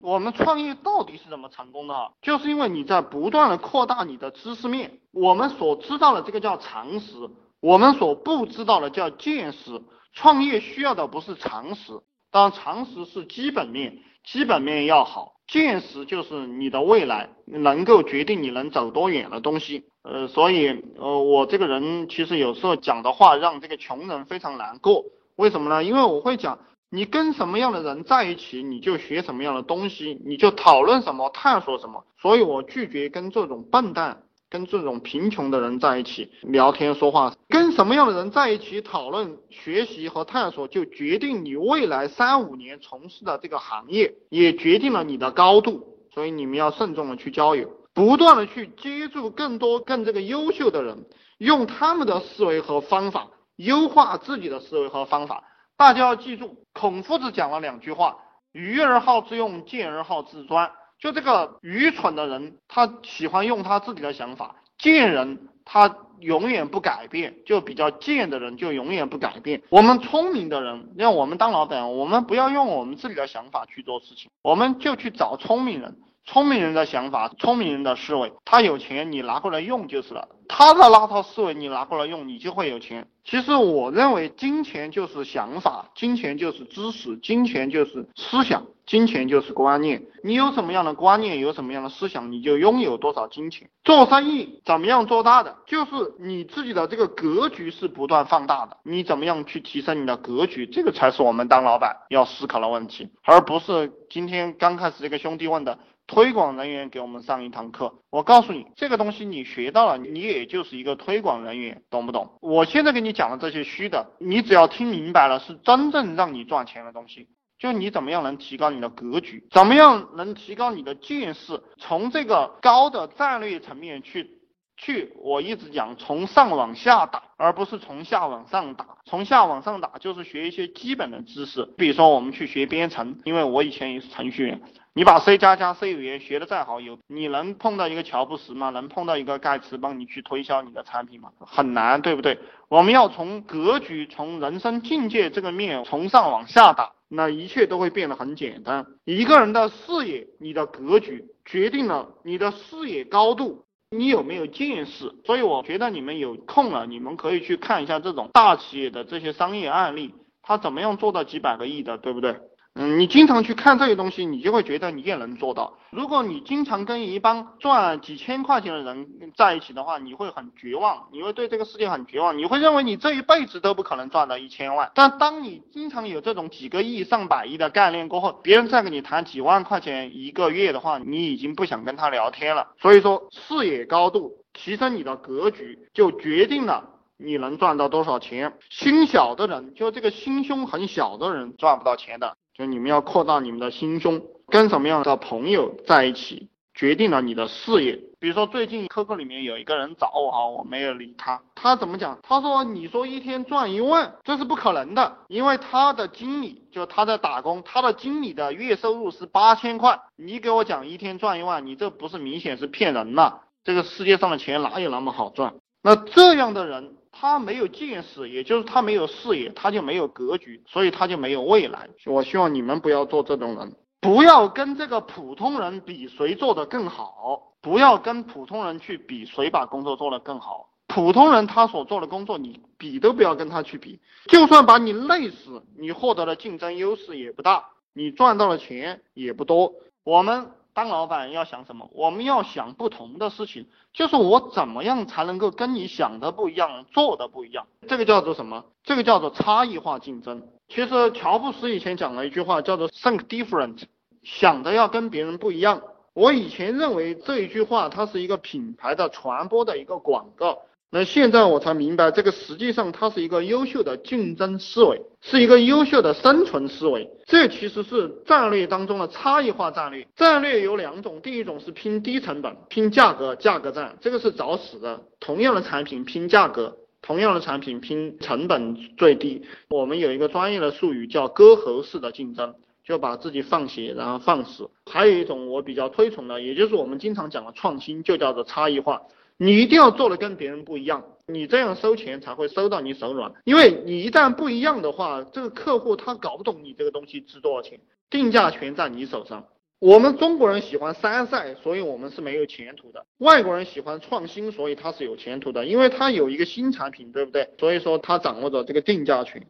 我们创业到底是怎么成功的？就是因为你在不断的扩大你的知识面。我们所知道的这个叫常识，我们所不知道的叫见识。创业需要的不是常识，当然常识是基本面，基本面要好。见识就是你的未来能够决定你能走多远的东西。呃，所以呃，我这个人其实有时候讲的话让这个穷人非常难过。为什么呢？因为我会讲。你跟什么样的人在一起，你就学什么样的东西，你就讨论什么，探索什么。所以我拒绝跟这种笨蛋、跟这种贫穷的人在一起聊天说话。跟什么样的人在一起讨论、学习和探索，就决定你未来三五年从事的这个行业，也决定了你的高度。所以你们要慎重的去交友，不断的去接触更多更这个优秀的人，用他们的思维和方法优化自己的思维和方法。大家要记住，孔夫子讲了两句话：愚而好之用，见而好自专。就这个愚蠢的人，他喜欢用他自己的想法；贱人，他永远不改变。就比较贱的人，就永远不改变。我们聪明的人，让我们当老板，我们不要用我们自己的想法去做事情，我们就去找聪明人。聪明人的想法，聪明人的思维，他有钱，你拿过来用就是了。他的那套思维你拿过来用，你就会有钱。其实我认为，金钱就是想法，金钱就是知识，金钱就是思想，金钱就是观念。你有什么样的观念，有什么样的思想，你就拥有多少金钱。做生意怎么样做大的，就是你自己的这个格局是不断放大的。你怎么样去提升你的格局，这个才是我们当老板要思考的问题，而不是今天刚开始这个兄弟问的。推广人员给我们上一堂课，我告诉你，这个东西你学到了，你也就是一个推广人员，懂不懂？我现在给你讲的这些虚的，你只要听明白了，是真正让你赚钱的东西。就你怎么样能提高你的格局，怎么样能提高你的见识，从这个高的战略层面去去，我一直讲从上往下打，而不是从下往上打。从下往上打就是学一些基本的知识，比如说我们去学编程，因为我以前也是程序员。你把 C 加加 C 语言学的再好，有你能碰到一个乔布斯吗？能碰到一个盖茨帮你去推销你的产品吗？很难，对不对？我们要从格局、从人生境界这个面从上往下打，那一切都会变得很简单。一个人的视野，你的格局决定了你的视野高度，你有没有见识。所以我觉得你们有空了，你们可以去看一下这种大企业的这些商业案例，他怎么样做到几百个亿的，对不对？嗯，你经常去看这些东西，你就会觉得你也能做到。如果你经常跟一帮赚几千块钱的人在一起的话，你会很绝望，你会对这个世界很绝望，你会认为你这一辈子都不可能赚到一千万。但当你经常有这种几个亿、上百亿的概念过后，别人再跟你谈几万块钱一个月的话，你已经不想跟他聊天了。所以说，视野高度提升你的格局，就决定了你能赚到多少钱。心小的人，就这个心胸很小的人，赚不到钱的。就你们要扩大你们的心胸，跟什么样的朋友在一起，决定了你的事业。比如说最近 QQ 里面有一个人找我哈，我没有理他。他怎么讲？他说你说一天赚一万，这是不可能的，因为他的经理就他在打工，他的经理的月收入是八千块。你给我讲一天赚一万，你这不是明显是骗人呐？这个世界上的钱哪有那么好赚？那这样的人。他没有见识，也就是他没有视野，他就没有格局，所以他就没有未来。我希望你们不要做这种人，不要跟这个普通人比谁做的更好，不要跟普通人去比谁把工作做得更好。普通人他所做的工作，你比都不要跟他去比，就算把你累死，你获得的竞争优势也不大，你赚到的钱也不多。我们。当老板要想什么？我们要想不同的事情，就是我怎么样才能够跟你想的不一样，做的不一样。这个叫做什么？这个叫做差异化竞争。其实乔布斯以前讲了一句话，叫做 “think different”，想的要跟别人不一样。我以前认为这一句话，它是一个品牌的传播的一个广告。那现在我才明白，这个实际上它是一个优秀的竞争思维，是一个优秀的生存思维。这其实是战略当中的差异化战略。战略有两种，第一种是拼低成本、拼价格、价格战，这个是找死的。同样的产品拼价格，同样的产品拼成本最低。我们有一个专业的术语叫割喉式的竞争，就把自己放血然后放死。还有一种我比较推崇的，也就是我们经常讲的创新，就叫做差异化。你一定要做的跟别人不一样，你这样收钱才会收到你手软。因为你一旦不一样的话，这个客户他搞不懂你这个东西值多少钱，定价权在你手上。我们中国人喜欢山寨，所以我们是没有前途的。外国人喜欢创新，所以他是有前途的，因为他有一个新产品，对不对？所以说他掌握着这个定价权。